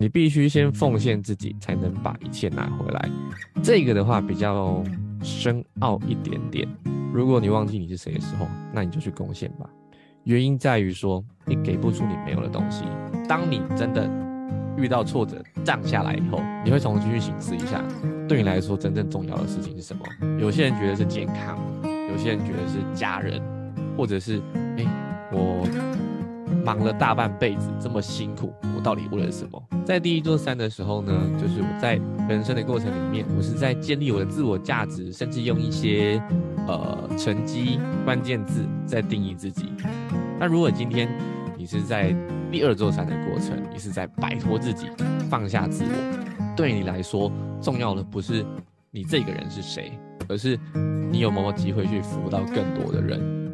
你必须先奉献自己，才能把一切拿回来。这个的话比较深奥一点点。如果你忘记你是谁的时候，那你就去贡献吧。原因在于说，你给不出你没有的东西。当你真的遇到挫折，降下来以后，你会重新去审视一下，对你来说真正重要的事情是什么。有些人觉得是健康，有些人觉得是家人，或者是忙了大半辈子这么辛苦，我到底为了什么？在第一座山的时候呢，就是我在人生的过程里面，我是在建立我的自我价值，甚至用一些呃成绩关键字在定义自己。那如果今天你是在第二座山的过程，你是在摆脱自己，放下自我，对你来说重要的不是你这个人是谁，而是你有没有机会去服务到更多的人。